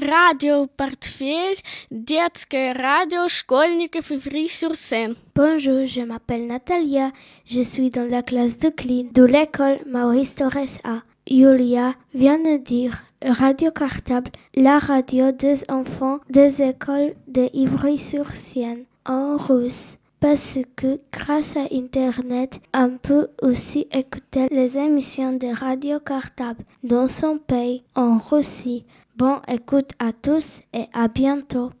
Radio Portefeuille, детское радио школьников Ivry-sur-Seine. Bonjour, je m'appelle Natalia. Je suis dans la classe de clean de l'école Maurice Torres A. Julia vient de dire Radio Cartable, la radio des enfants des écoles de Ivry-sur-Seine en russe. Parce que grâce à Internet, on peut aussi écouter les émissions de Radio Cartable dans son pays en Russie. Bon écoute à tous et à bientôt.